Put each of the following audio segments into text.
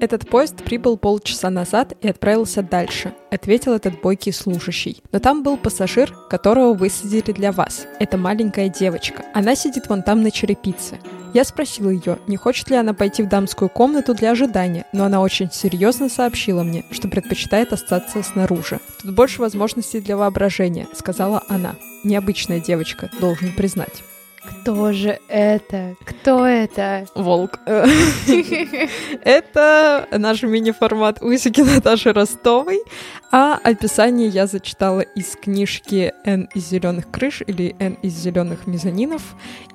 Этот поезд прибыл полчаса назад и отправился дальше, ответил этот бойкий служащий. Но там был пассажир, которого высадили для вас. Это маленькая девочка. Она сидит вон там на черепице. Я спросила ее, не хочет ли она пойти в дамскую комнату для ожидания, но она очень серьезно сообщила мне, что предпочитает остаться снаружи. Тут больше возможностей для воображения, сказала она. Необычная девочка, должен признать. Кто же это? Кто это? Волк. Это наш мини-формат усики Наташи Ростовой. А описание я зачитала из книжки «Н из зеленых крыш» или «Н из зеленых мезонинов».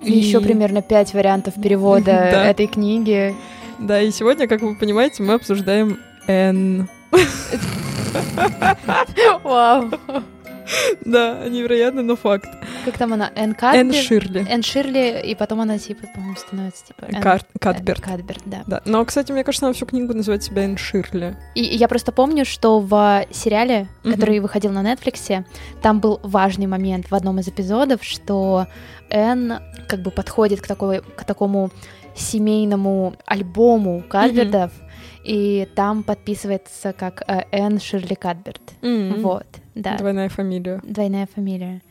И еще примерно пять вариантов перевода этой книги. Да, и сегодня, как вы понимаете, мы обсуждаем «Н». Вау. Да, невероятно, но факт. Как там она? Энн Кадберт? Энн Ширли. Энн Ширли, и потом она, типа, по-моему, становится, типа... Энн... Кар- Кадберт. Кадберт, да. да. Но, кстати, мне кажется, она всю книгу называет себя Энн Ширли. И я просто помню, что в сериале, который mm-hmm. выходил на Нетфликсе, там был важный момент в одном из эпизодов, что Энн как бы подходит к, такой, к такому семейному альбому Кадбертов, mm-hmm. и там подписывается как э, Энн Ширли Кадберт. Mm-hmm. Вот. Да. Двойная фамилия. Двойная фамилия.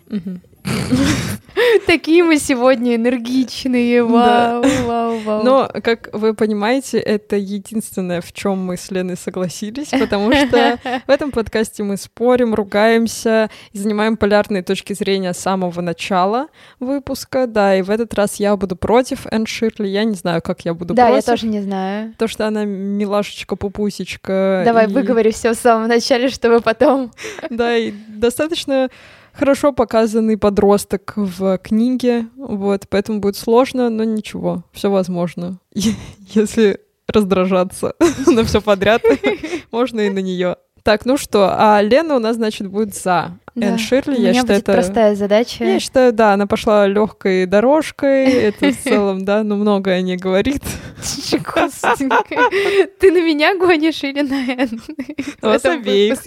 Такие мы сегодня энергичные, вау, вау, вау. Но, как вы понимаете, это единственное, в чем мы с Леной согласились, потому что в этом подкасте мы спорим, ругаемся и занимаем полярные точки зрения с самого начала выпуска, да, и в этот раз я буду против Энн Ширли, я не знаю, как я буду да, против. Да, я тоже не знаю. То, что она милашечка-пупусечка. Давай, и... выговорю все в самом начале, чтобы потом... Да, и достаточно хорошо показанный подросток в книге, вот, поэтому будет сложно, но ничего, все возможно. Если раздражаться на все подряд, можно и на нее. Так, ну что, а Лена у нас, значит, будет за да. Энн Ширли. У я считаю, это... простая задача. Я считаю, да, она пошла легкой дорожкой. Это в целом, да, ну многое не говорит. Ты на меня гонишь или на Энн? Вас обеих.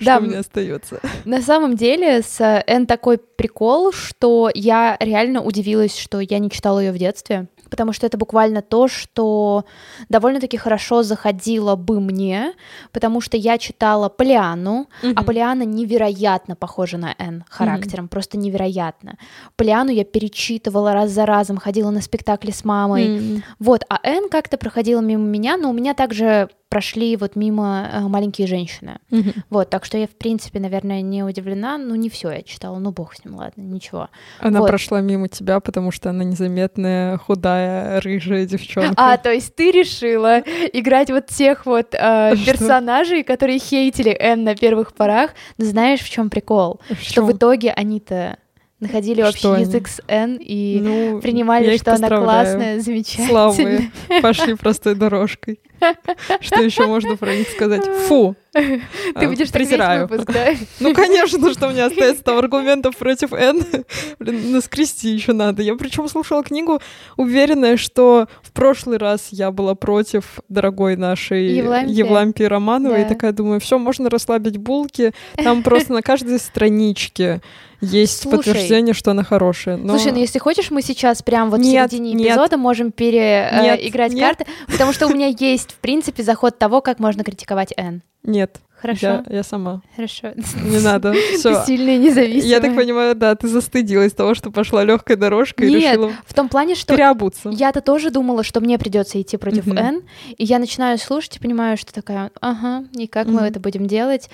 Да, у меня остается. На самом деле с Энн такой прикол, что я реально удивилась, что я не читала ее в детстве потому что это буквально то, что довольно-таки хорошо заходило бы мне, потому что я читала Полиану, mm-hmm. а Полиана невероятно похожа на Энн характером, mm-hmm. просто невероятно. Полиану я перечитывала раз за разом, ходила на спектакли с мамой, mm-hmm. вот, а Энн как-то проходила мимо меня, но у меня также прошли вот мимо э, маленькие женщины. Mm-hmm. Вот, так что я, в принципе, наверное, не удивлена. Ну, не все я читала, ну, бог с ним, ладно, ничего. Она вот. прошла мимо тебя, потому что она незаметная, худая, рыжая девчонка. А, то есть ты решила играть вот тех вот э, персонажей, которые хейтили Энн на первых порах. Но знаешь, в чем прикол? В что в итоге они-то находили общий что язык с Н и ну, принимали, что она классная, замечательная. Славы пошли простой дорожкой. Что еще можно про них сказать? Фу! Ты а, будешь презираю. выпуск, да? Ну, конечно, что у меня остается там аргументов против Н. Блин, наскрести еще надо. Я причем слушала книгу, уверенная, что в прошлый раз я была против дорогой нашей Евлампии, Евлампии Романовой. Да. И такая думаю, все, можно расслабить булки. Там просто на каждой страничке есть Слушай, подтверждение, что она хорошая. Но... Слушай, ну если хочешь, мы сейчас прям вот нет, в середине нет, эпизода можем переиграть э, карты, потому что у меня есть, в принципе, заход того, как можно критиковать Н. Нет. Хорошо. Я, я сама. Хорошо. Не надо. Все. Ты сильная независимая. Я так понимаю, да, ты застыдилась того, что пошла легкой дорожкой Нет, и решила. В том плане, что переобуться. Я-то тоже думала, что мне придется идти против mm Н, и я начинаю слушать и понимаю, что такая, ага, и как mm мы это будем делать.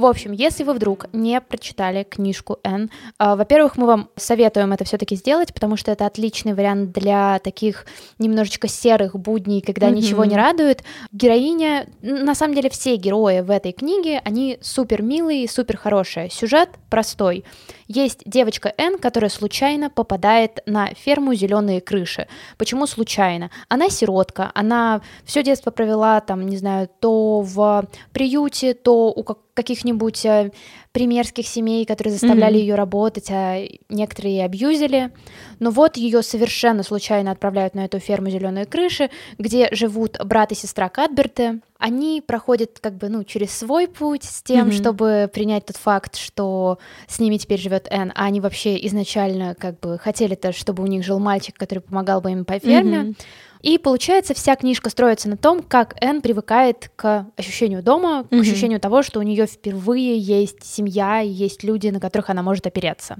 В общем, если вы вдруг не прочитали книжку Н, э, во-первых, мы вам советуем это все-таки сделать, потому что это отличный вариант для таких немножечко серых будней, когда mm-hmm. ничего не радует. Героиня, на самом деле, все герои в этой книге, они супер милые, супер хорошие. Сюжет простой. Есть девочка Н, которая случайно попадает на ферму зеленые крыши. Почему случайно? Она сиротка, она все детство провела там, не знаю, то в приюте, то у как каких-нибудь э, примерских семей, которые заставляли mm-hmm. ее работать, а некоторые ее абьюзили. Но вот ее совершенно случайно отправляют на эту ферму зеленые крыши, где живут брат и сестра Кадберты. Они проходят как бы ну через свой путь с тем, mm-hmm. чтобы принять тот факт, что с ними теперь живет Энн, а они вообще изначально как бы хотели-то, чтобы у них жил мальчик, который помогал бы им по ферме. Mm-hmm. И получается, вся книжка строится на том, как Энн привыкает к ощущению дома, к mm-hmm. ощущению того, что у нее впервые есть семья, есть люди, на которых она может опереться.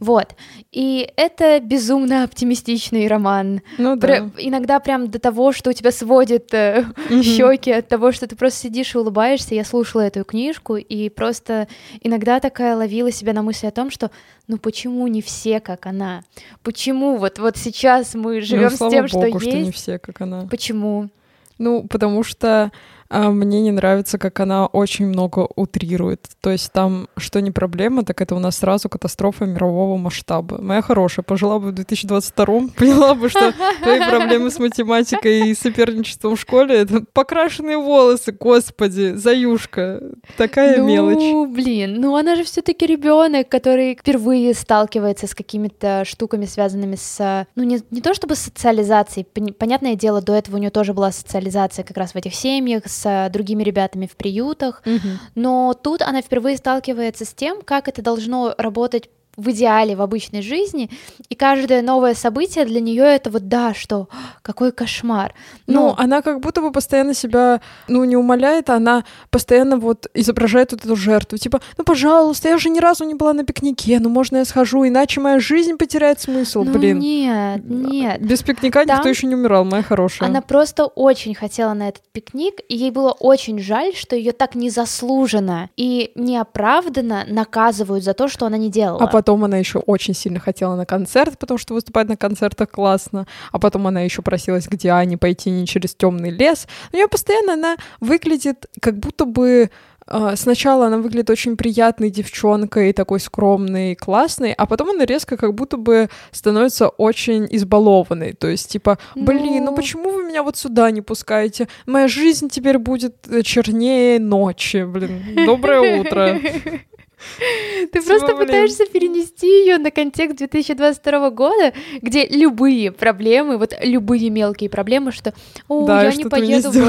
Вот. И это безумно оптимистичный роман. Ну да. Про- иногда прям до того, что у тебя сводит э, mm-hmm. щеки от того, что ты просто сидишь и улыбаешься. Я слушала эту книжку и просто иногда такая ловила себя на мысли о том, что ну почему не все как она? Почему вот вот сейчас мы живем ну, с тем, Богу, что, что есть? не все как она. Почему? Ну, потому что а мне не нравится, как она очень много утрирует. То есть там, что не проблема, так это у нас сразу катастрофа мирового масштаба. Моя хорошая, пожила бы в 2022 поняла бы, что твои проблемы с математикой и соперничеством в школе — это покрашенные волосы, господи, заюшка, такая ну, мелочь. Ну, блин, ну она же все таки ребенок, который впервые сталкивается с какими-то штуками, связанными с, ну, не, не то чтобы социализацией, понятное дело, до этого у нее тоже была социализация как раз в этих семьях, с с другими ребятами в приютах, угу. но тут она впервые сталкивается с тем, как это должно работать в идеале в обычной жизни, и каждое новое событие для нее это вот да, что какой кошмар. Но... Ну, она как будто бы постоянно себя, ну, не умоляет, а она постоянно вот изображает вот эту жертву. Типа, ну, пожалуйста, я же ни разу не была на пикнике, ну, можно я схожу, иначе моя жизнь потеряет смысл, ну, блин. нет, нет. Без пикника Там никто еще не умирал, моя хорошая. Она просто очень хотела на этот пикник, и ей было очень жаль, что ее так незаслуженно и неоправданно наказывают за то, что она не делала. А потом она еще очень сильно хотела на концерт, потому что выступать на концертах классно, а потом она еще просилась к Диане пойти не через темный лес. У нее постоянно она выглядит как будто бы а, Сначала она выглядит очень приятной девчонкой, такой скромной, классной, а потом она резко как будто бы становится очень избалованной. То есть, типа, блин, ну, ну почему вы меня вот сюда не пускаете? Моя жизнь теперь будет э, чернее ночи, блин. Доброе утро. Ты Типа, просто пытаешься перенести ее на контекст 2022 года, где любые проблемы, вот любые мелкие проблемы, что «О, да, я не поеду в...»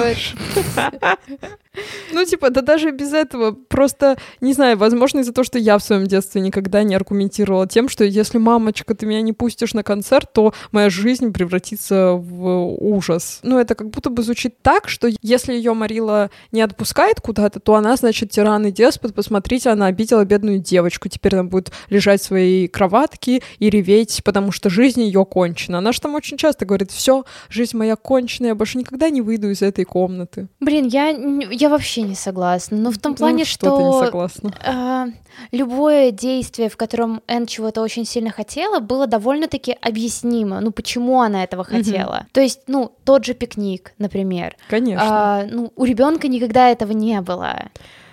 Ну, типа, да даже без этого, просто, не знаю, возможно, из-за того, что я в своем детстве никогда не аргументировала тем, что если, мамочка, ты меня не пустишь на концерт, то моя жизнь превратится в ужас. Ну, это как будто бы звучит так, что если ее Марила не отпускает куда-то, то она, значит, тиран и деспот, посмотрите, она обидела бедную девочку, теперь она будет лежать в своей кроватке и реветь, потому что жизнь ее кончена. Она же там очень часто говорит, все, жизнь моя кончена, я больше никогда не выйду из этой комнаты. Блин, я, я вообще не согласна. Но в том ну, плане, ну, что... что ты не согласна? Э, любое действие, в котором Энн чего-то очень сильно хотела, было довольно-таки объяснимо. Ну, почему она этого хотела. Mm-hmm. То есть, ну, тот же пикник, например. Конечно. Э, ну, у ребенка никогда этого не было.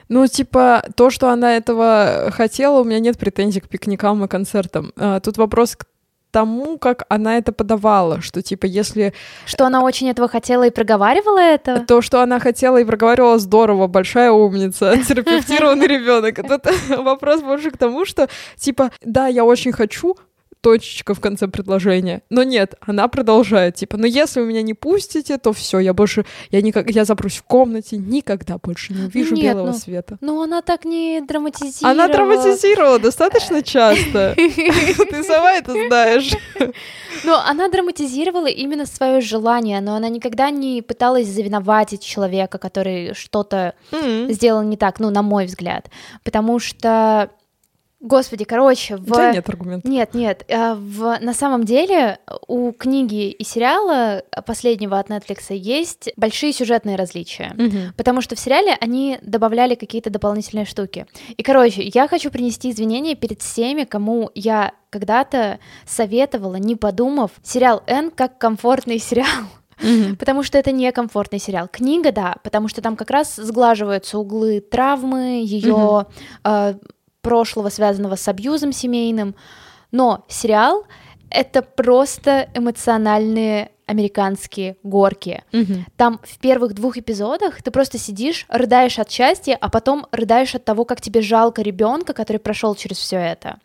Ну, типа, то, что она этого хотела, у меня нет претензий к пикникам и концертам. А, тут вопрос к тому, как она это подавала, что типа если... Что она очень этого хотела и проговаривала это? То, что она хотела и проговаривала, здорово, большая умница, терапевтированный ребенок. Тут вопрос больше к тому, что типа, да, я очень хочу, точечка в конце предложения. Но нет, она продолжает, типа, но если вы меня не пустите, то все, я больше, я никак, я запрусь в комнате, никогда больше не увижу нет, белого ну, света. Ну, она так не драматизировала. Она драматизировала достаточно часто. Ты сама это знаешь. Но она драматизировала именно свое желание, но она никогда не пыталась завиноватить человека, который что-то сделал не так, ну, на мой взгляд. Потому что Господи, короче, в... Да нет аргументов. Нет, нет. Э, в... На самом деле у книги и сериала последнего от Netflix есть большие сюжетные различия, угу. потому что в сериале они добавляли какие-то дополнительные штуки. И, короче, я хочу принести извинения перед всеми, кому я когда-то советовала, не подумав, сериал Н как комфортный сериал. Mm-hmm. Потому что это не комфортный сериал. Книга, да, потому что там как раз сглаживаются углы травмы, ее mm-hmm. э, прошлого, связанного с абьюзом семейным, но сериал — это просто эмоциональные американские горки. Мгм. Там в первых двух эпизодах ты просто сидишь, рыдаешь от счастья, а потом рыдаешь от того, как тебе жалко ребенка, который прошел через все это.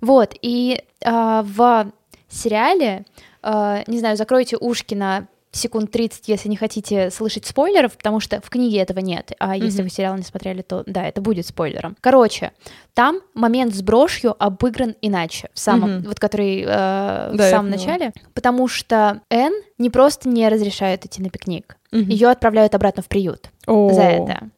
Вот, и а, в сериале, а, не знаю, закройте ушки на секунд 30, если не хотите слышать спойлеров, потому что в книге этого нет, а если Мгм. вы сериал не смотрели, то да, это будет спойлером. Короче, там момент с брошью обыгран иначе, в самом, Мгм. вот который э, в Да, я самом начале, потому что Энн не просто не разрешает идти на пикник, Мгм. ее отправляют обратно в приют О. за это.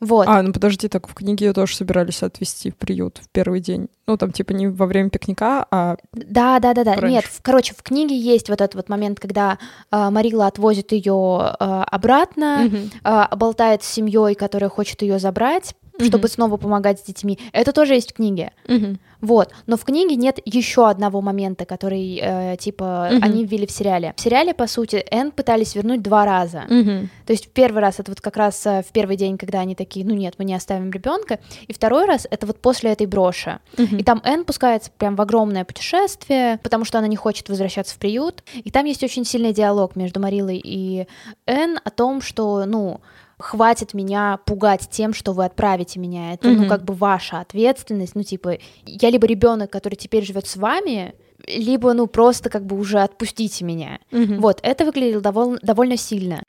Вот. А, ну подожди, так в книге ее тоже собирались отвезти в приют в первый день. Ну, там, типа, не во время пикника, а... Да, да, да, да. Раньше. Нет, в- короче, в книге есть вот этот вот момент, когда э, Марила отвозит ее обратно, Мгм. э, болтает с семьей, которая хочет ее забрать, чтобы Мгм. снова помогать с детьми. Это тоже есть в книге. Мгм. Вот. Но в книге нет еще одного момента, который, э, типа, Мгм. они ввели в сериале. В сериале, по сути, Энн пытались вернуть два раза. Мгм. То есть первый раз это вот как раз э, в первый день, когда они такие, ну нет, мы не оставим ребенка, и второй раз это вот после этой броши. Мгм. И там Энн пускается прям в огромное путешествие, потому что она не хочет возвращаться в приют. И там есть очень сильный диалог между Марилой и Энн о том, что, ну, хватит меня пугать тем, что вы отправите меня. Это, ну, Мгм. как бы ваша ответственность. Ну, типа, я либо ребенок, который теперь живет с вами, либо, ну, просто как бы уже отпустите меня. Мгм. Вот, это выглядело довольно, довольно сильно.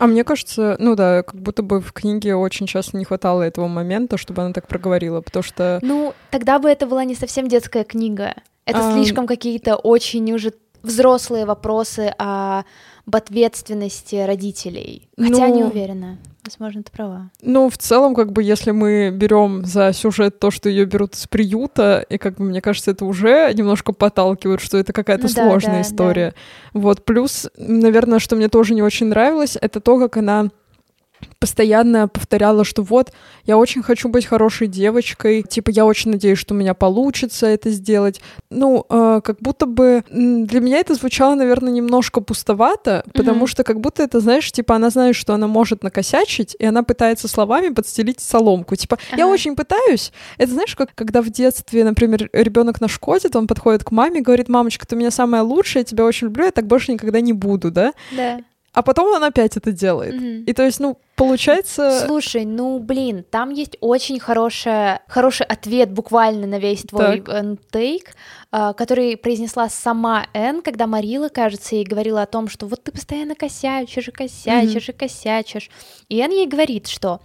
А мне кажется, ну да, как будто бы в книге очень часто не хватало этого момента, чтобы она так проговорила, потому что... Ну, тогда бы это была не совсем детская книга. Это А, слишком какие-то очень уже взрослые вопросы об ответственности родителей. Хотя Ну- не уверена. Возможно, ты права. Ну, в целом, как бы, если мы берем за сюжет то, что ее берут из приюта, и как бы, мне кажется, это уже немножко подталкивает, что это какая-то Ну да, сложная да, история. Вот, плюс, наверное, что мне тоже не очень нравилось, это то, как она постоянно повторяла, что вот, я очень хочу быть хорошей девочкой, типа, я очень надеюсь, что у меня получится это сделать. Ну, э, как будто бы для меня это звучало, наверное, немножко пустовато, потому Мгм. что как будто это, знаешь, типа, она знает, что она может накосячить, и она пытается словами подстелить соломку. Типа, я Ага. очень пытаюсь. Это знаешь, как когда в детстве, например, ребенок нашкодит, он подходит к маме, говорит, мамочка, ты у меня самая лучшая, я тебя очень люблю, я так больше никогда не буду, да? Да. А потом он опять это делает. И то есть, ну, получается... Слушай, ну блин, там есть очень хорошая, хороший ответ буквально на весь твой э, тейк, а, который произнесла сама Энн, когда Марила, кажется, ей говорила о том, что вот ты постоянно косячишь и косячишь и косячишь. И Энн ей говорит, что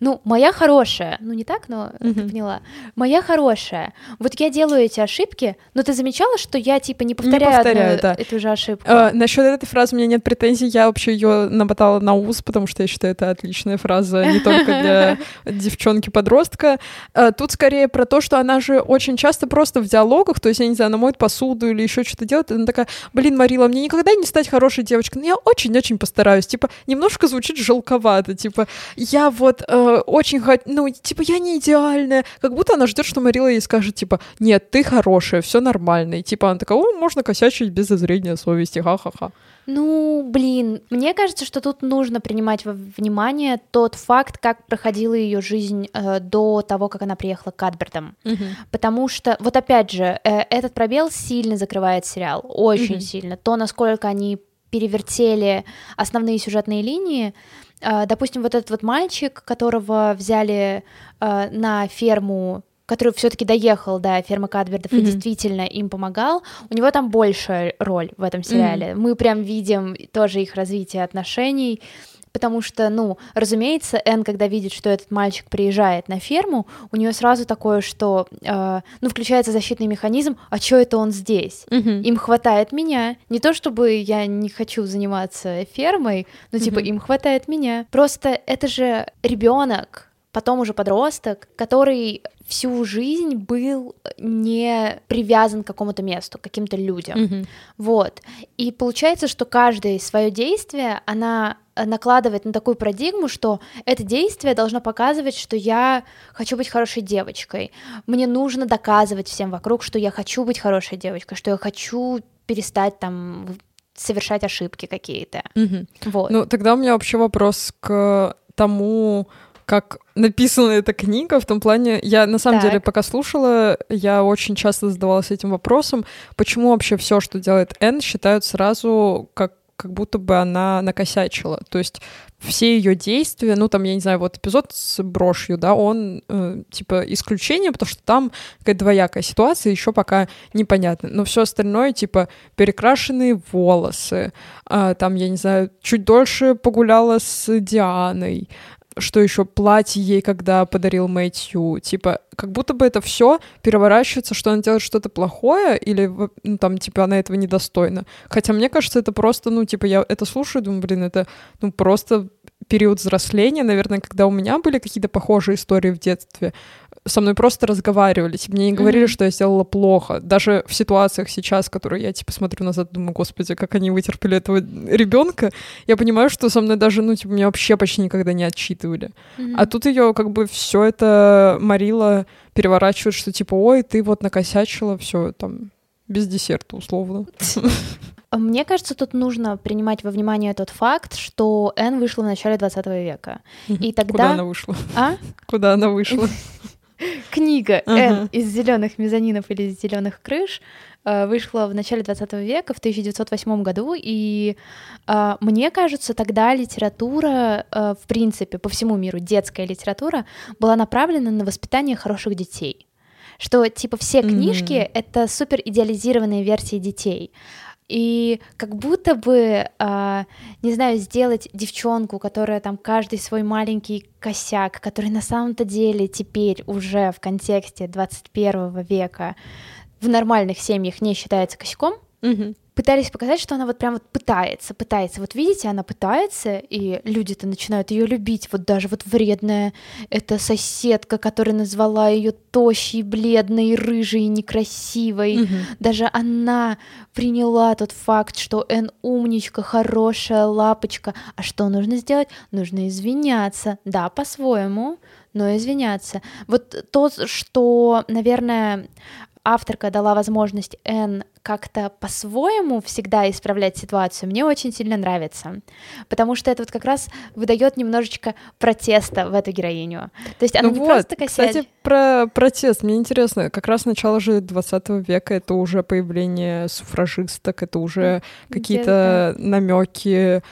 ну, моя хорошая, ну не так, но ты Мгм. поняла, моя хорошая, вот я делаю эти ошибки, но ты замечала, что я типа не повторяю, повторяю, одну да. эту же ошибку? Э, насчет этой фразы у меня нет претензий, я вообще ее намотала на ус, потому что я считаю, это отличная фраза не только для девчонки-подростка. Э, тут скорее про то, что она же очень часто просто в диалогах, то есть, я не знаю, она моет посуду или еще что-то делает, она такая, блин, Марила, мне никогда не стать хорошей девочкой, но я очень-очень постараюсь. Типа, немножко звучит жалковато, типа, я вот э, очень хочу, ну, типа, я не идеальная, как будто она ждет, что Марила ей скажет, типа, нет, ты хорошая, все нормально, и типа, она такая, о, можно косячить без зазрения совести, ха-ха-ха. Ну, блин, мне кажется, что тут нужно принимать во внимание тот факт, как проходила ее жизнь э, до того, как она приехала к Адбертам. Потому что, вот опять же, э, этот пробел сильно закрывает сериал, очень Мгм. сильно. То, насколько они перевертели основные сюжетные линии. Э, допустим, вот этот вот мальчик, которого взяли э, на ферму который все-таки доехал до фермы Кадбердов и Мгм. действительно им помогал, у него там большая роль в этом сериале. Мы прям видим тоже их развитие отношений, потому что, ну, разумеется, Энн, когда видит, что этот мальчик приезжает на ферму, у нее сразу такое, что, э, ну, включается защитный механизм, а что это он здесь? Мгм. Им хватает меня. Не то чтобы я не хочу заниматься фермой, но типа Мгм. им хватает меня. Просто это же ребенок, потом уже подросток, который всю жизнь был не привязан к какому-то месту, к каким-то людям. Мгм. Вот. И получается, что каждое свое действие, она накладывает на такую парадигму, что это действие должно показывать, что я хочу быть хорошей девочкой. Мне нужно доказывать всем вокруг, что я хочу быть хорошей девочкой, что я хочу перестать там совершать ошибки какие-то. Мгм. Вот. Ну, тогда у меня вообще вопрос к тому, как написана эта книга, в том плане, я на самом Так. деле, пока слушала, я очень часто задавалась этим вопросом, почему вообще все, что делает Энн, считают сразу как как будто бы она накосячила. То есть все ее действия, ну там, я не знаю, вот эпизод с брошью, да, он э, типа исключение, потому что там какая-то двоякая ситуация, еще пока непонятно. Но все остальное, типа, перекрашенные волосы, а, там, я не знаю, чуть дольше погуляла с Дианой, что еще платье ей, когда подарил Мэтью, типа, как будто бы это все переворачивается, что она делает что-то плохое, или, ну, там, типа, она этого недостойна. Хотя мне кажется, это просто, ну, типа, я это слушаю, думаю, блин, это, ну, просто период взросления, наверное, когда у меня были какие-то похожие истории в детстве, со мной просто разговаривали, мне не говорили, Мгм. что я сделала плохо. Даже в ситуациях сейчас, которые я, типа, смотрю назад, думаю, господи, как они вытерпели этого ребенка, я понимаю, что со мной даже, ну, типа, меня вообще почти никогда не отчитывали. Мгм. А тут ее как бы все это Марила переворачивает, что типа, ой, ты вот накосячила, все там без десерта условно. Мне кажется, тут нужно принимать во внимание тот факт, что Энн вышла в начале 20 века. И Куда тогда... она вышла? А? Куда она вышла? Книга. Энн из зеленых мезонинов или из зеленых крыш э, вышла в начале 20 века, в 1908 году, и э, мне кажется, тогда литература, э, в принципе, по всему миру, детская литература, была направлена на воспитание хороших детей. Что, типа, все книжки — это супер идеализированные версии детей. И как будто бы, а, не знаю, сделать девчонку, которая там каждый свой маленький косяк, который на самом-то деле теперь уже в контексте 21 века в нормальных семьях не считается косяком, Мгм. Пытались показать, что она вот прям вот пытается, пытается. Вот видите, она пытается, и люди-то начинают ее любить. Вот даже вот вредная эта соседка, которая назвала ее тощей, бледной, рыжей, некрасивой. Мгм. Даже она приняла тот факт, что Эн умничка, хорошая лапочка. А что нужно сделать? Нужно извиняться. Да, по-своему, но извиняться. Вот то, что, наверное, авторка дала возможность Эн как-то по-своему всегда исправлять ситуацию, мне очень сильно нравится. Потому что это вот как раз выдает немножечко протеста в эту героиню. То есть она Ну не вот, просто косячит. кстати, про протест. Мне интересно, как раз начало же 20 века, это уже появление суфражисток, это уже какие-то намеки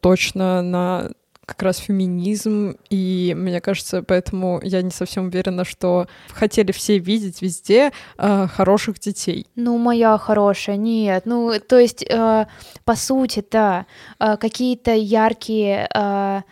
точно на как раз феминизм, и мне кажется, поэтому я не совсем уверена, что хотели все видеть везде э, хороших детей. Ну, моя хорошая, нет. Ну, то есть, э, по сути, да, э, какие-то яркие э,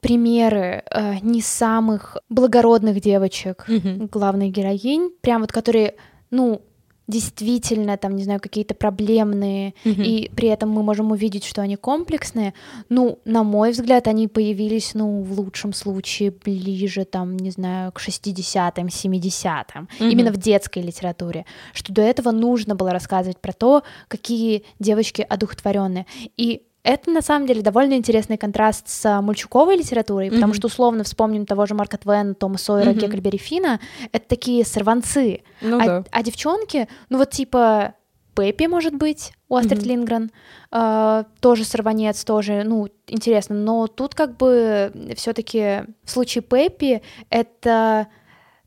примеры э, не самых благородных девочек, Мгм. главных героинь, прям вот которые, ну, действительно, там, не знаю, какие-то проблемные, Мгм. и при этом мы можем увидеть, что они комплексные, ну, на мой взгляд, они появились, ну, в лучшем случае ближе, там, не знаю, к 60-м, 70-м, Мгм. именно в детской литературе, что до этого нужно было рассказывать про то, какие девочки одухотворенные. И это на самом деле довольно интересный контраст с мульчуковой литературой, потому Мгм. что условно вспомним того же Марка Твена, Тома Сойера, Мгм. Гекльберри Фина, это такие сорванцы, Ну а, да. а девчонки, ну вот типа Пеппи, может быть, у Астрид Мгм. Лингрен, э, тоже сорванец, тоже, ну, интересно, но тут как бы все таки в случае Пеппи это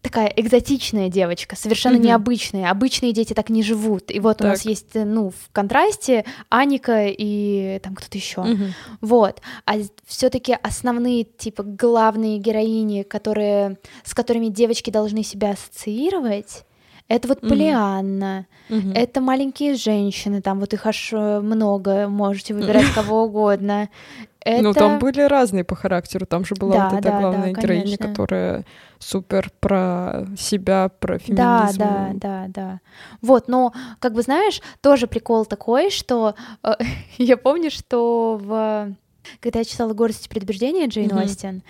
такая экзотичная девочка, совершенно Мгм. необычная. Обычные дети так не живут. И вот у нас Так. есть, э, ну, в контрасте Аника и там кто-то еще. Мгм. Вот. А все-таки основные, типа, главные героини, которые, с которыми девочки должны себя ассоциировать, это вот Мгм. Полианна, Мгм. это маленькие женщины, там вот их аж э, много, можете выбирать кого угодно. Это... Ну, там были разные по характеру. Там же была Да, вот эта да, да, главная героиня, конечно. которая супер про себя, про Да, феминизм. да, да, да. Вот, но, как бы знаешь, тоже прикол такой, что э, я помню, что в когда я читала «Гордость и предубеждение» Джейн Мгм. Остин,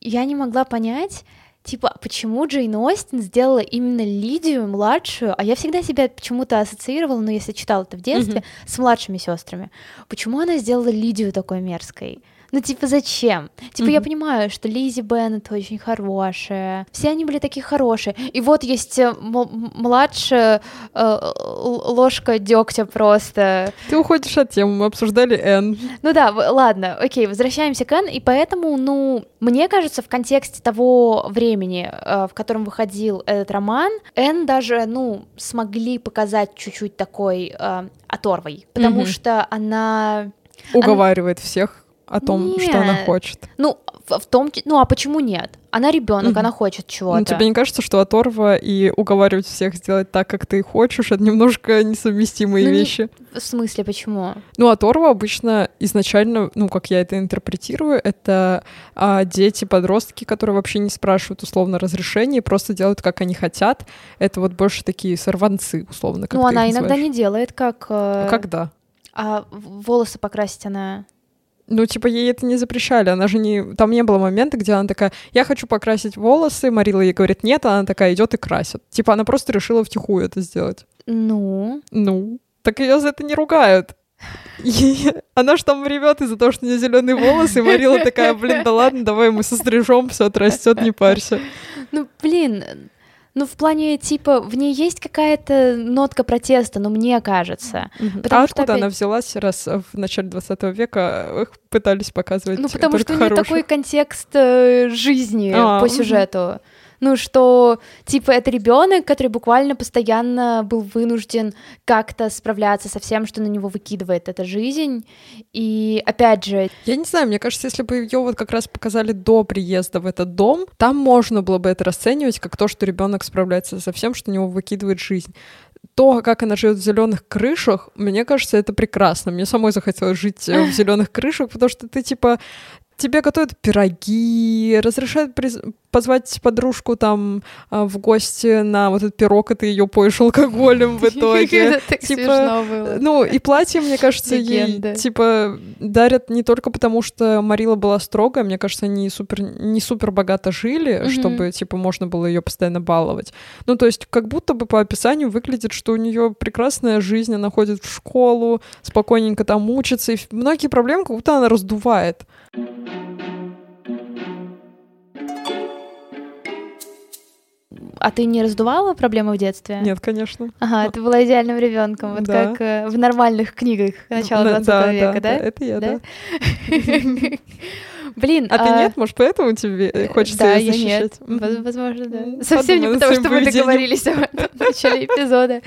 я не могла понять, типа, а почему Джейн Остин сделала именно Лидию младшую, а я всегда себя почему-то ассоциировала, ну, если читала это в детстве, Мгм. с младшими сестрами. Почему она сделала Лидию такой мерзкой? Ну, типа, зачем? Типа, Мгм. я понимаю, что Лизи Беннет очень хорошая. Все они были такие хорошие. И вот есть э, младшая э, ложка дегтя просто. Ты уходишь от темы, мы обсуждали Н. Ну да, ладно, окей, возвращаемся к Энн, и поэтому, ну, мне кажется, в контексте того времени, э, в котором выходил этот роман, Энн даже, ну, смогли показать чуть-чуть такой э, оторвой, потому Мгм. что она, Уговаривает всех о том, что она Нет. хочет. ну, в, в том, ну, а почему нет? Она ребенок, Мгм. она хочет чего-то. Ну, тебе не кажется, что оторва и уговаривать всех сделать так, как ты хочешь, это немножко несовместимые Ну, не- вещи? В смысле, почему? Ну, оторва обычно изначально, ну, как я это интерпретирую, это а, дети, подростки, которые вообще не спрашивают условно разрешения, просто делают, как они хотят. Это вот больше такие сорванцы, условно, как ну, она иногда называешь. не делает, как... э, Ну, Когда? А волосы покрасить она... Ну, типа, ей это не запрещали, она же не... Там не было момента, где она такая, я хочу покрасить волосы, Марила ей говорит, нет, она такая идет и красит. Типа, она просто решила втихую это сделать. Ну, Ну, так ее за это не ругают. И она ж там ревет из-за того, что у нее зеленые волосы, и Марила такая, блин, да ладно, давай мы сострижем, все отрастет, не парься. Ну, блин, ну, в плане, типа, в ней есть какая-то нотка протеста, ну, мне кажется. Потому а что откуда опять- она взялась, раз в начале 20 века их пытались показывать Ну, потому что у нее хороших? такой контекст э, жизни А, по сюжету. Ну, что, типа, это ребенок, который буквально постоянно был вынужден как-то справляться со всем, что на него выкидывает эта жизнь. И, опять же, Я не знаю, мне кажется, если бы ее вот как раз показали до приезда в этот дом, там можно было бы это расценивать как то, что ребенок справляется со всем, что у него выкидывает жизнь. То, как она живет в зеленых крышах, мне кажется, это прекрасно. Мне самой захотелось жить э, в зеленых крышах, потому что ты типа тебе готовят пироги, разрешают приз- позвать подружку там а, в гости на вот этот пирог, и ты ее поешь алкоголем в итоге. Типа. Ну, и платье, мне кажется, ей, типа, дарят не только потому, что Марила была строгая, мне кажется, они супер, не супер богато жили, чтобы, типа, можно было ее постоянно баловать. Ну, то есть, как будто бы по описанию выглядит, что у нее прекрасная жизнь, она ходит в школу, спокойненько там учится, и многие проблемы как будто она раздувает. А ты не раздувала проблемы в детстве? Нет, конечно. Ага, ты была идеальным ребенком, вот Да. как э, в нормальных книгах начала Да, 20 да, века, да? Это я, да. Блин, А ты нет? Может, поэтому тебе э, хочется да, я нет. защищать? Мгм. Воз- Возможно, да. М, Совсем не подумай над потому, что мы договорились об этом в начале эпизода.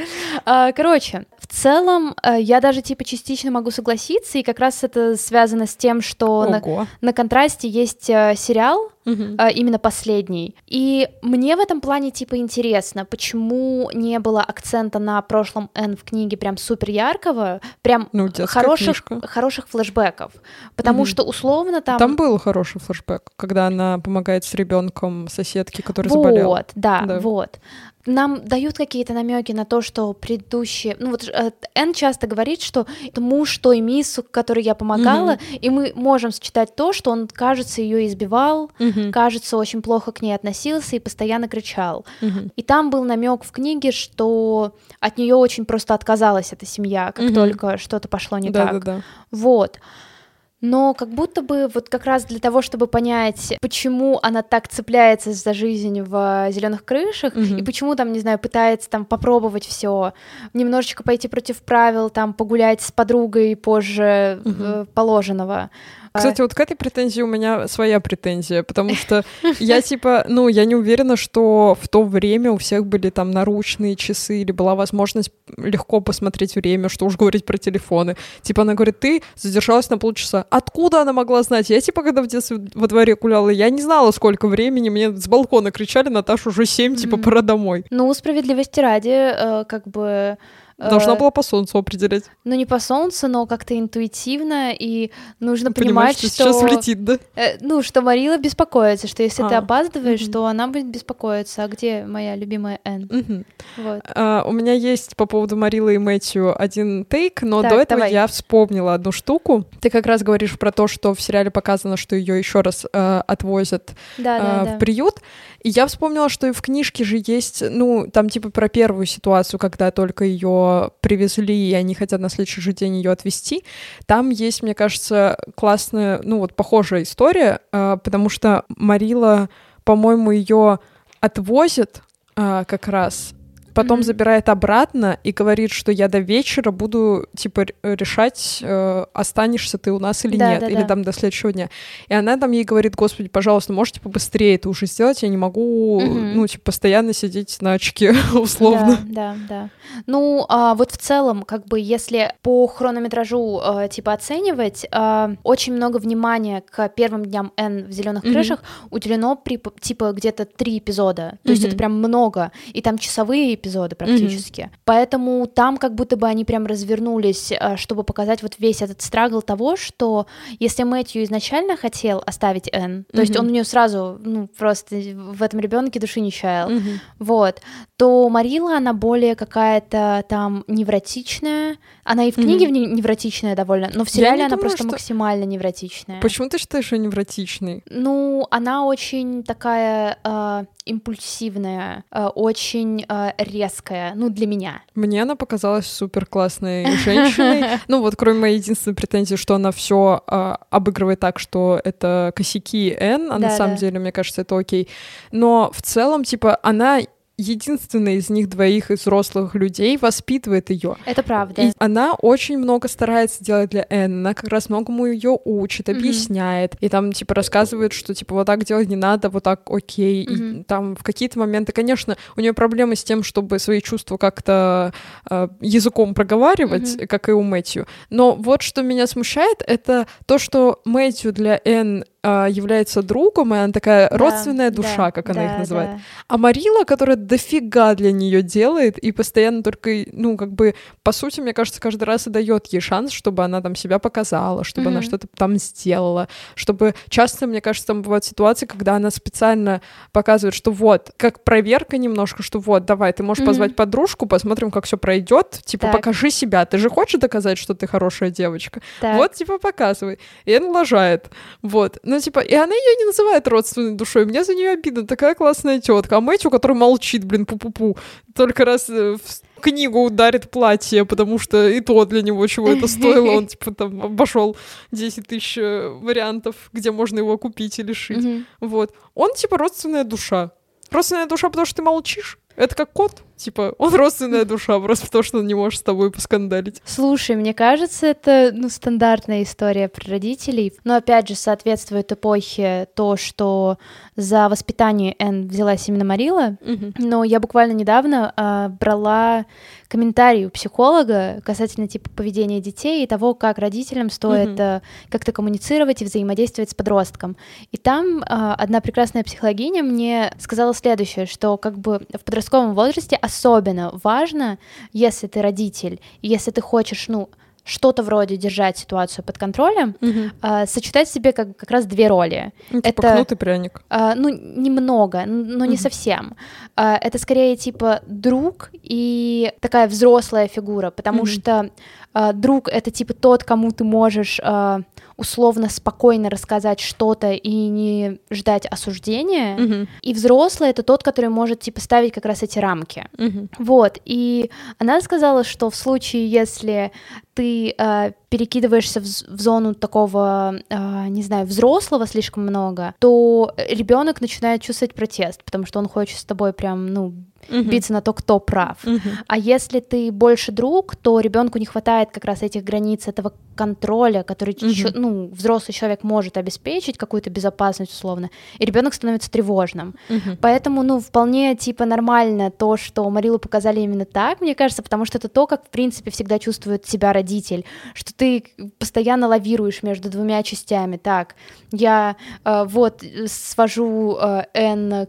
А, Короче, в целом, э, я даже типа частично могу согласиться, и как раз это связано с тем, что на, на контрасте есть э, сериал, Мгм. а, именно последний. И мне в этом плане типа интересно, почему не было акцента на прошлом Н в книге прям супер яркого, прям Ну, хороших, книжка. хороших флешбеков. Потому Мгм. что условно там... Там был хороший флешбэк, когда она помогает с ребенком соседки, который заболел. Вот, да, Да. вот. Нам дают какие-то намеки на то, что предыдущие... Ну вот э, Энн часто говорит, что это муж той мисс, которой я помогала, и мы можем считать то, что он, кажется, ее избивал, Мгм. кажется, очень плохо к ней относился и постоянно кричал. Мгм. И там был намек в книге, что от нее очень просто отказалась эта семья, как Мгм. только что-то пошло не так. Да-да-да. Вот. Но как будто бы вот как раз для того, чтобы понять, почему она так цепляется за жизнь в зеленых крышах, Мгм. и почему там, не знаю, пытается там попробовать все, немножечко пойти против правил, там погулять с подругой позже э, положенного. Кстати, вот к этой претензии у меня своя претензия, потому что я типа, ну, я не уверена, что в то время у всех были там наручные часы или была возможность легко посмотреть время, что уж говорить про телефоны. Типа она говорит, ты задержалась на полчаса. Откуда она могла знать? Я типа, когда в детстве во дворе гуляла, я не знала, сколько времени. Мне с балкона кричали, Наташа, уже семь, типа, пора домой. Ну, справедливости ради, э, как бы... э, Должна была по солнцу определять. Ну, не по солнцу, но как-то интуитивно, и нужно понимать, что что... сейчас влетит, да? Э, ну, что Марила беспокоится, что если ты А, опаздываешь, мгм. то она будет беспокоиться. А где моя любимая Энн? Мгм. Вот. А, у меня есть по поводу Марилы и Мэтью один тейк, но Так, до этого давай. я вспомнила одну штуку. Ты как раз говоришь про то, что в сериале показано, что ее еще раз э, отвозят Да, э, да, в да. приют. И я вспомнила, что и в книжке же есть, ну, там типа про первую ситуацию, когда только ее привезли, и они хотят на следующий день ее отвезти. Там есть, мне кажется, классная, ну вот похожая история, э, потому что Марила, по-моему, ее отвозят э, как раз потом mm-hmm. забирает обратно и говорит, что я до вечера буду, типа, решать, э, останешься ты у нас или да, нет, да, или да. там до следующего дня. И она там ей говорит, господи, пожалуйста, можете побыстрее это уже сделать, я не могу, mm-hmm. ну, типа, постоянно сидеть на очке, условно. Да, да, да. Ну, а, вот в целом, как бы, если по хронометражу, а, типа, оценивать, а, очень много внимания к первым дням N в зеленых mm-hmm. крышах уделено при, типа, где-то три эпизода. То mm-hmm. есть это прям много. И там часовые эпизоды практически. Mm-hmm. Поэтому там как будто бы они прям развернулись, э, чтобы показать вот весь этот страгл того, что если Мэтью изначально хотел оставить Энн, mm-hmm. то есть он у нее сразу, ну, просто в этом ребенке души не чаял, mm-hmm. вот, то Марила, она более какая-то там невротичная, она и в книге mm-hmm. невротичная довольно, но в сериале она думаю, просто что... максимально невротичная. Почему ты считаешь ее невротичной? Ну, она очень такая э, импульсивная, э, очень э, резкая, ну, для меня. Мне она показалась супер классной женщиной. Ну, вот кроме моей единственной претензии, что она все э, обыгрывает так, что это косяки Н, а на самом деле, мне кажется, это окей. Но в целом, типа, она единственная из них двоих из взрослых людей воспитывает ее. Это правда. И она очень много старается делать для Энн. Она как раз многому ее учит, объясняет. Mm-hmm. И там, типа, рассказывает, что, типа, вот так делать не надо, вот так окей. Mm-hmm. И там в какие-то моменты, конечно, у нее проблемы с тем, чтобы свои чувства как-то э, языком проговаривать, mm-hmm. как и у Мэтью. Но вот что меня смущает, это то, что Мэтью для Энн а, является другом, и она такая да, родственная душа, да, как она да, их называет. Да. А Марила, которая дофига для нее делает, и постоянно только, ну, как бы, по сути, мне кажется, каждый раз и дает ей шанс, чтобы она там себя показала, чтобы mm-hmm. она что-то там сделала, чтобы часто, мне кажется, там бывают ситуации, когда она специально показывает, что вот, как проверка немножко, что вот, давай, ты можешь mm-hmm. позвать подружку, посмотрим, как все пройдет, типа, так. покажи себя, ты же хочешь доказать, что ты хорошая девочка? Так. Вот, типа, показывай. И он лажает. Вот. Ну, типа, и она ее не называет родственной душой. Мне за нее обидно. Такая классная тетка. А Мэтью, который молчит, блин, пу-пу-пу. Только раз э, в книгу ударит платье, потому что и то для него чего это стоило. Он, типа, там обошел 10 тысяч э, вариантов, где можно его купить или шить. Вот. Он, типа, родственная душа. Родственная душа, потому что ты молчишь. Это как кот. Типа, он родственная душа, просто потому что он не может с тобой поскандалить. Слушай, мне кажется, это, ну, стандартная история про родителей. Но, опять же, соответствует эпохе то, что за воспитание Энн взялась именно Марила. Угу. Но я буквально недавно э, брала комментарий у психолога касательно типа поведения детей и того, как родителям стоит угу. э, как-то коммуницировать и взаимодействовать с подростком. И там э, одна прекрасная психологиня мне сказала следующее, что как бы в подростковом возрасте особенно важно, если ты родитель, если ты хочешь, ну, что-то вроде держать ситуацию под контролем, угу. э, сочетать в себе как, как раз две роли. Ну, типа это кнут пряник. Э, ну, немного, но угу. не совсем. Э, это скорее типа друг и такая взрослая фигура, потому угу. что э, друг это типа тот, кому ты можешь э, условно спокойно рассказать что-то и не ждать осуждения. Угу. И взрослый это тот, который может типа ставить как раз эти рамки. Угу. Вот. И она сказала, что в случае, если ты э, перекидываешься в, в зону такого, э, не знаю, взрослого слишком много, то ребенок начинает чувствовать протест, потому что он хочет с тобой прям, ну, угу. биться на то, кто прав. Угу. А если ты больше друг, то ребенку не хватает как раз этих границ, этого контроля, который угу. ну, взрослый человек может обеспечить какую-то безопасность условно, и ребенок становится тревожным. Угу. Поэтому, ну, вполне типа нормально то, что Марилу показали именно так, мне кажется, потому что это то, как в принципе всегда чувствует себя родитель, что ты постоянно лавируешь между двумя частями. Так, я э, вот свожу э, Энн э,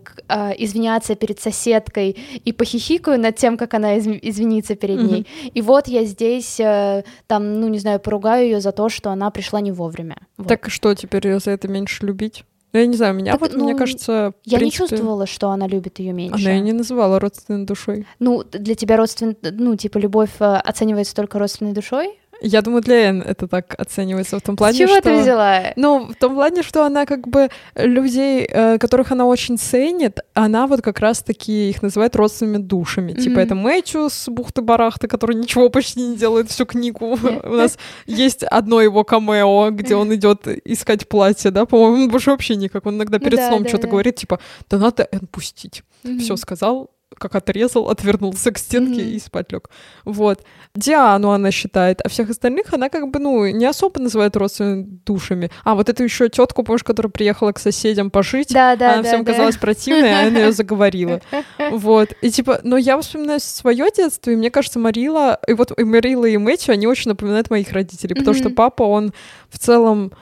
извиняться перед соседкой и похихикаю над тем, как она изв- извинится перед угу. ней. И вот я здесь, э, там, ну не знаю, поругаю ее за то, что она пришла не вовремя. Вот. Так что теперь ее за это меньше любить? Ну, я не знаю, меня, так, ну, мне кажется... Я принципе, не чувствовала, что она любит ее меньше. Она ее не называла родственной душой. Ну, для тебя родственной, ну, типа, любовь э, оценивается только родственной душой? Я думаю, для Энн это так оценивается в том плане, С чего что... ты взяла? Ну, в том плане, что она как бы людей, э, которых она очень ценит, она вот как раз-таки их называет родственными душами. Мгм. Типа это Мэтью с бухты-барахты, который ничего почти не делает всю книгу. У нас есть одно его камео, где он идет искать платье, да, по-моему, больше вообще никак. Он иногда перед Да, сном что-то говорит, типа, да надо Энн пустить. Все сказал, как отрезал, отвернулся к стенке Мгм. и спать лег. Вот. Диану она считает, а всех остальных она как бы, ну, не особо называет родственными душами. А вот эту еще тетку, помнишь, которая приехала к соседям пожить, Да, да, она да, всем да. казалась противной, а она ее заговорила. Вот. И типа, но я вспоминаю свое детство, и мне кажется, Марила, и вот и Марила, и Мэтью, они очень напоминают моих родителей, потому что папа, он в целом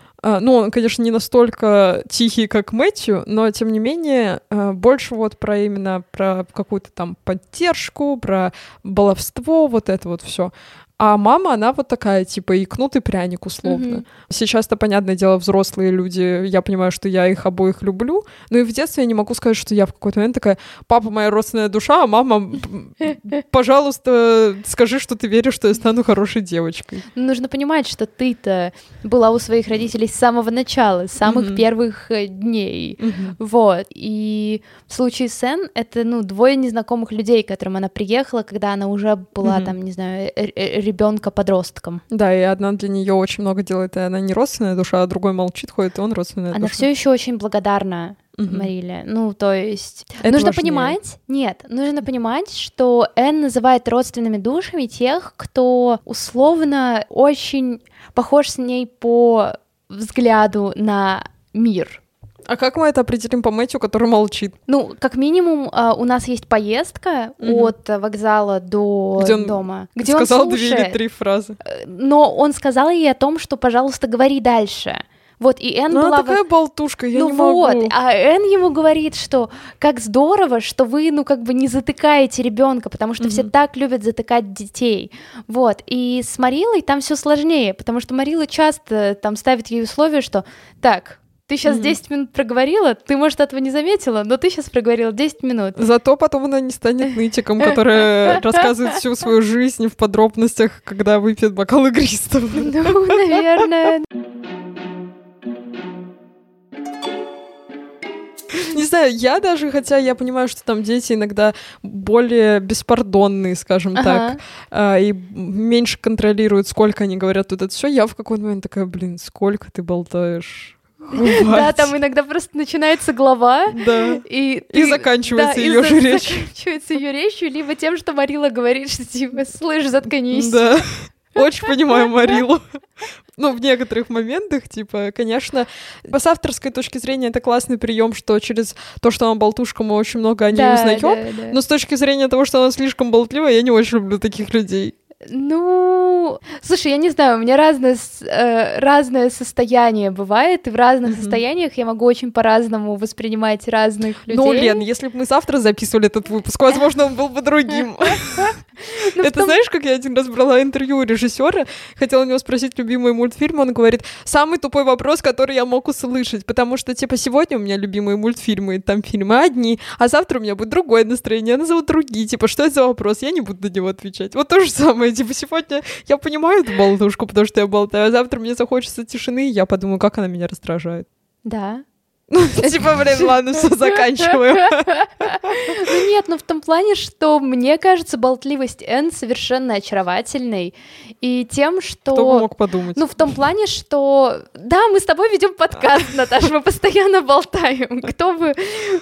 ну, он, конечно, не настолько тихий, как Мэтью, но, тем не менее, а, больше вот про именно про какую-то там поддержку, про баловство, вот это вот все. А мама, она вот такая, типа, и кнут, и пряник, условно. Мгм. Сейчас-то, понятное дело, взрослые люди, я понимаю, что я их обоих люблю, но и в детстве я не могу сказать, что я в какой-то момент такая, папа моя родственная душа, а мама, пожалуйста, скажи, что ты веришь, что я стану хорошей девочкой. Нужно понимать, что ты-то была у своих родителей с самого начала, с самых Мгм. первых э, дней. Вот. И в случае с Энн это, ну, двое незнакомых людей, к которым она приехала, когда она уже была, Мгм. там, не знаю, ребенка-подростком. Да, и одна для нее очень много делает, и она не родственная душа, а другой молчит, ходит, и он родственная Она душа. все еще очень благодарна Мгм. Мариле. Ну, то есть... Это нужно важнее. понимать... Нет, нужно понимать, что Энн называет родственными душами тех, кто условно очень похож с ней по взгляду на мир. А как мы это определим по Мэтью, который молчит? Ну, как минимум, а, у нас есть поездка Мгм. от вокзала до Где он дома, где Сказал он две слушает, или три фразы. э, но он сказал ей о том, что, пожалуйста, говори дальше. Вот, и Энн Ну, была... она в- такая болтушка, я ну не вот, могу. а Энн ему говорит, что как здорово, что вы, ну, как бы не затыкаете ребенка, потому что все Мгм. так любят затыкать детей. Вот, и с Марилой там все сложнее, потому что Марила часто там ставит ей условие, что так, ты сейчас Мгм. 10 минут проговорила, ты, может, этого не заметила, но ты сейчас проговорила 10 минут. Зато потом она не станет нытиком, которая рассказывает всю свою жизнь в подробностях, когда выпьет бокал игристого. Ну, наверное. Не знаю, я даже, хотя я понимаю, что там дети иногда более беспардонные, скажем так, Ага. а, и меньше контролируют, сколько они говорят тут это все. Я в какой-то момент такая, блин, сколько ты болтаешь? Да, там иногда просто начинается глава, Да. и, И ты- заканчивается да, и ее за- же речь. заканчивается ее речью, либо тем, что Марила говорит, что типа, слышь, заткнись. Да. Очень понимаю Марилу. Ну, в некоторых моментах, типа, конечно, по с авторской точки зрения это классный прием, что через то, что она болтушка, мы очень много о ней Да, узнаем. да, да. Но с точки зрения того, что она слишком болтливая, я не очень люблю таких людей. Ну, слушай, я не знаю, у меня разное, э, разное состояние бывает, и в разных Мгм. состояниях я могу очень по-разному воспринимать разных людей. Ну, Лен, если бы мы завтра записывали этот выпуск, возможно, он был бы другим. Ну, Это знаешь, как я один раз брала интервью у режиссера, хотела у него спросить любимый мультфильм, он говорит, самый тупой вопрос, который я мог услышать, потому что, типа, сегодня у меня любимые мультфильмы, там фильмы одни, а завтра у меня будет другое настроение, она зовут другие, типа, что это за вопрос, я не буду на него отвечать. Вот то же самое, типа, сегодня я понимаю эту болтушку, потому что я болтаю, а завтра мне захочется тишины, и я подумаю, как она меня раздражает. Да. Типа, блин, ладно, все, заканчиваем. Ну в том плане, что мне кажется, болтливость Энн совершенно очаровательной. И тем, что... Кто бы мог подумать? Ну, в том плане, что да, мы с тобой ведем подкаст, Наташа, мы постоянно болтаем. Кто бы.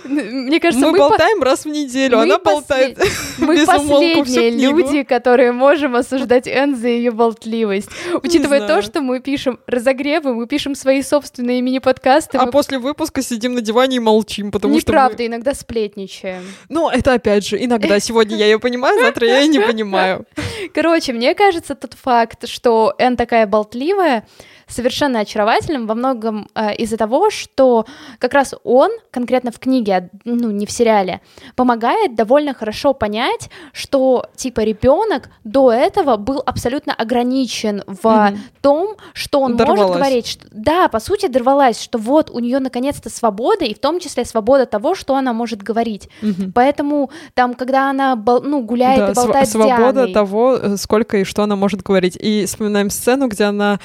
Мне кажется, мы мы, по- болтаем раз в неделю, мы она послед- болтает мы последние люди, которые можем осуждать Энн за ее болтливость. Учитывая то, что мы пишем разогревы, мы пишем свои собственные мини-подкасты. А мы- после выпуска сидим на диване и молчим, потому что... мы- Неправда, иногда сплетничаем. Ну, это опять же, иногда сегодня я ее понимаю, завтра я ее не понимаю. Короче, мне кажется, тот факт, что Энн такая болтливая, совершенно очаровательным во многом э, из-за того, что как раз он, конкретно в книге, ну, не в сериале, помогает довольно хорошо понять, что, типа, ребенок до этого был абсолютно ограничен в Мгм. том, что он может Дорвалась. говорить. Что, да, по сути, дорвалась, что вот у нее наконец-то свобода, и в том числе свобода того, что она может говорить. Мгм. Поэтому там, когда она ну, гуляет Да, и св- болтает с свобода Дианой, того, э, сколько и что она может говорить. И вспоминаем сцену, где она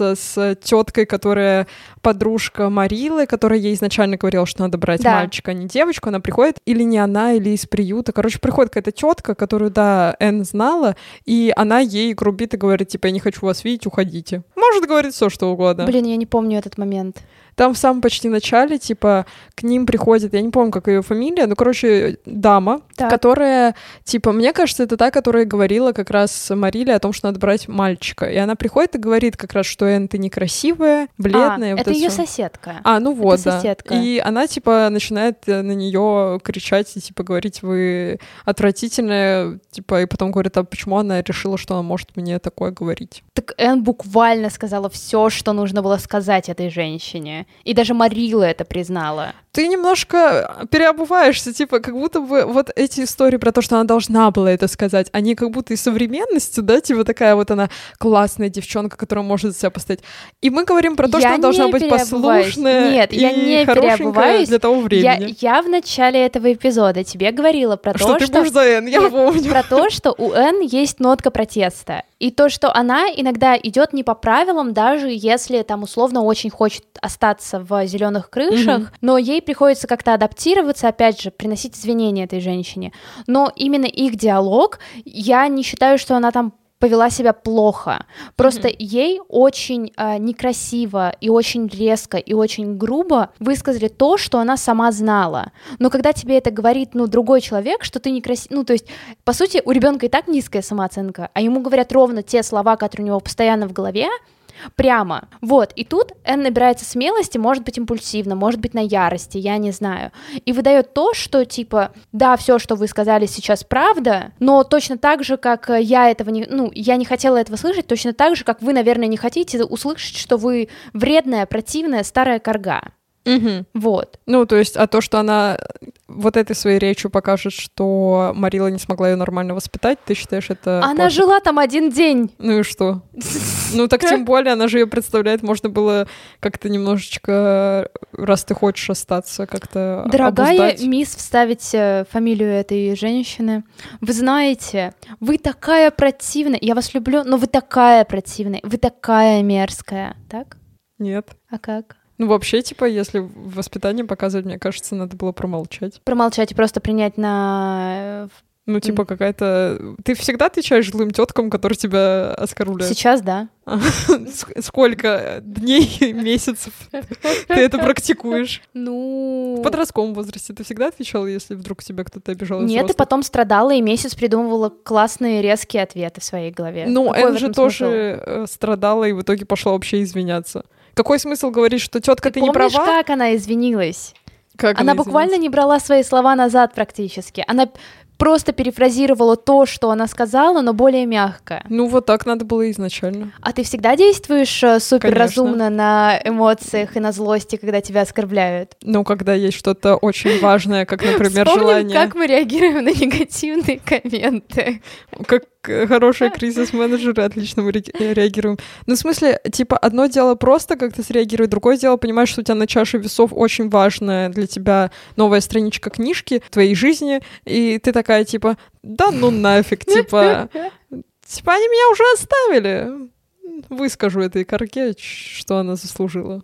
ругается с теткой, которая подружка Марилы, которая ей изначально говорила, что надо брать Да. мальчика, а не девочку. Она приходит, или не она, или из приюта. Короче, приходит какая-то тетка, которую, да, Энн знала, и она ей грубит и говорит, типа, я не хочу вас видеть, уходите. Может говорить все, что угодно. Блин, я не помню этот момент. Там в самом почти начале, типа, к ним приходит, я не помню, как ее фамилия, ну, короче, дама, Так. которая, типа, мне кажется, это та, которая говорила как раз Мариле о том, что надо брать мальчика. И она приходит и говорит как раз, что Энн, ты некрасивая, бледная. а, вот это ее всё. соседка. А, ну вот, да. соседка. И она, типа, начинает э, на нее кричать и, типа, говорить, вы отвратительная, типа, и потом говорит, а почему она решила, что она может мне такое говорить? Так Энн буквально сказала все, что нужно было сказать этой женщине. И даже Марила это признала. ты немножко переобуваешься, типа, как будто бы вот эти истории про то, что она должна была это сказать, они как будто и современностью, да, типа такая вот она классная девчонка, которая может за себя постоять. И мы говорим про то, Я что она должна быть послушная Нет, и я не хорошенькая для того Я, времени. я в начале этого эпизода тебе говорила про что то, ты что... будешь за Энн, я Нет, помню. про то, что у Энн есть нотка протеста. И то, что она иногда идет не по правилам, даже если там условно очень хочет остаться в зеленых крышах, Мгм. но ей приходится как-то адаптироваться, опять же, приносить извинения этой женщине. Но именно их диалог, я не считаю, что она там повела себя плохо. Просто ей очень э, некрасиво и очень резко и очень грубо высказали то, что она сама знала. Но когда тебе это говорит, ну, другой человек, что ты некрасив... Ну, то есть, по сути, у ребенка и так низкая самооценка, а ему говорят ровно те слова, которые у него постоянно в голове, прямо. Вот, и тут Энн набирается смелости, может быть импульсивно, может быть на ярости, я не знаю, и выдает то, что типа, да, все, что вы сказали сейчас, правда, но точно так же, как э, я этого не, ну, я не хотела этого слышать, точно так же, как вы, наверное, не хотите услышать, что вы вредная, противная, старая корга. Мгм. Вот. Ну, то есть, а то, что она вот этой своей речью покажет, что Марила не смогла ее нормально воспитать, ты считаешь это... Она пофиг? жила там один день. Ну и что? Ну так тем более, она же ее представляет, можно было как-то немножечко, раз ты хочешь остаться, как-то Дорогая обуздать. мисс, вставить э, фамилию этой женщины. Вы знаете, вы такая противная. Я вас люблю, но вы такая противная. Вы такая мерзкая. Так? Нет. А как? Ну вообще, типа, если в воспитании показывать, мне кажется, надо было промолчать. Промолчать и просто принять на... э, Ну, типа, какая-то... Ты всегда отвечаешь злым теткам, которые тебя оскорбляют? Сейчас, да. Ск- Сколько дней, месяцев ты это практикуешь? Ну... В подростковом возрасте ты всегда отвечала, если вдруг тебя кто-то обижал Нет, и потом страдала и месяц придумывала классные резкие ответы в своей голове. Ну, Энн же тоже э, страдала и в итоге пошла вообще извиняться. Какой смысл говорить, что тетка, ты, не Помнишь, права? как она извинилась? Как Она буквально извинилась? не брала свои слова назад практически. Она просто перефразировала то, что она сказала, но более мягко. Ну, вот так надо было изначально. А ты всегда действуешь э, супер разумно на эмоциях и на злости, когда тебя оскорбляют? Ну, когда есть что-то очень важное, как, например, Вспомним, желание... как мы реагируем на негативные комменты. Как э, хорошие кризис-менеджеры отлично мы э, реагируем. Ну, в смысле, типа, одно дело просто как-то среагировать, другое дело понимаешь, что у тебя на чаше весов очень важная для тебя новая страничка книжки твоей жизни, и ты такая, типа, да ну нафиг, типа, типа, они меня уже оставили. Выскажу этой корге, ч- что она заслужила.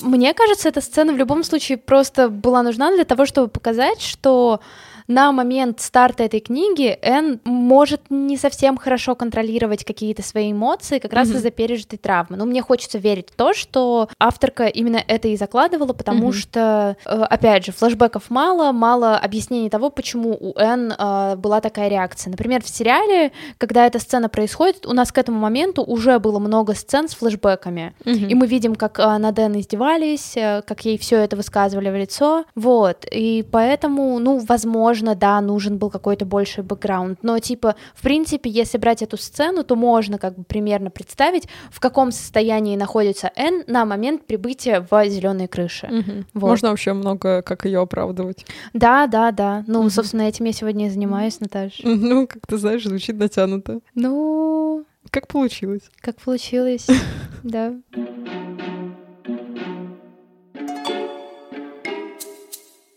Мне кажется, эта сцена в любом случае просто была нужна для того, чтобы показать, что на момент старта этой книги Энн может не совсем хорошо контролировать какие-то свои эмоции, как раз Мгм. из-за пережитой травмы. Ну, мне хочется верить в то, что авторка именно это и закладывала, потому Мгм. что, э, опять же, флешбеков мало, мало объяснений того, почему у Энн э, была такая реакция. Например, в сериале, когда эта сцена происходит, у нас к этому моменту уже было много сцен с флешбеками. И мы видим, как э, над Энн издевались, э, как ей все это высказывали в лицо. Вот. И поэтому, ну, возможно, да, нужен был какой-то больший бэкграунд. Но, типа, в принципе, если брать эту сцену, то можно как бы примерно представить, в каком состоянии находится Энн на момент прибытия в зеленые крыши. Мгм. Вот. Можно вообще много как ее оправдывать. Да, да, да. Ну, Мгм. собственно, этим я сегодня и занимаюсь, Наташа. Ну, как ты знаешь, звучит натянуто. Ну, Как получилось. Как получилось, да.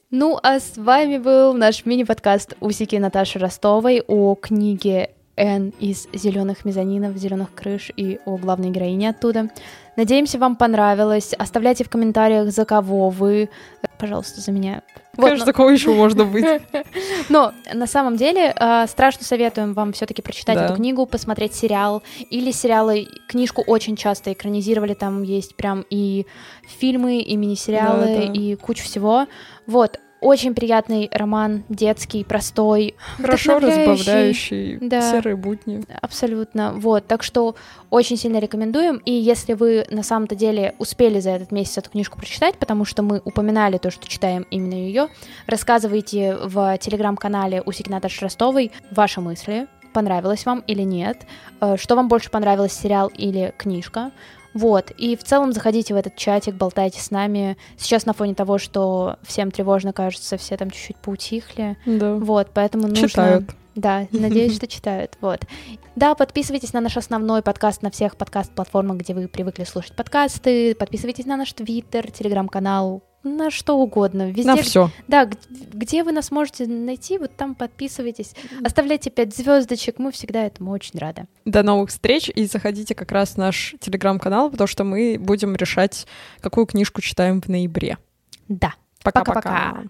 Ну, а с вами был наш мини-подкаст Усики Наташи Ростовой о книге Н из зеленых мезонинов, зеленых крыш и о главной героине оттуда. Надеемся, вам понравилось. Оставляйте в комментариях, за кого вы. Пожалуйста, за меня. Конечно, вот, такого еще можно быть. Но на самом деле э, страшно советуем вам все-таки прочитать да. эту книгу, посмотреть сериал или сериалы. Книжку очень часто экранизировали, там есть прям и фильмы, и мини-сериалы, да, да. и куча всего. Вот, очень приятный роман, детский, простой, хорошо разбавляющий да, серые будни. Абсолютно. Вот, так что очень сильно рекомендуем. И если вы на самом-то деле успели за этот месяц эту книжку прочитать, потому что мы упоминали то, что читаем именно ее, рассказывайте в телеграм-канале у Наташи Ростовой ваши мысли, понравилось вам или нет, э, что вам больше понравилось, сериал или книжка. Вот, и в целом заходите в этот чатик, болтайте с нами. Сейчас на фоне того, что всем тревожно, кажется, все там чуть-чуть поутихли. Да. Вот, поэтому нужно... Читают. Да, надеюсь, что читают. Вот. Да, подписывайтесь на наш основной подкаст на всех подкаст-платформах, где вы привыкли слушать подкасты. Подписывайтесь на наш твиттер, телеграм-канал, на что угодно. Везде, на все. Да, где вы нас можете найти, вот там подписывайтесь. Оставляйте пять звездочек, мы всегда этому очень рады. До новых встреч и заходите как раз в наш телеграм-канал, потому что мы будем решать, какую книжку читаем в ноябре. Да. Пока-пока.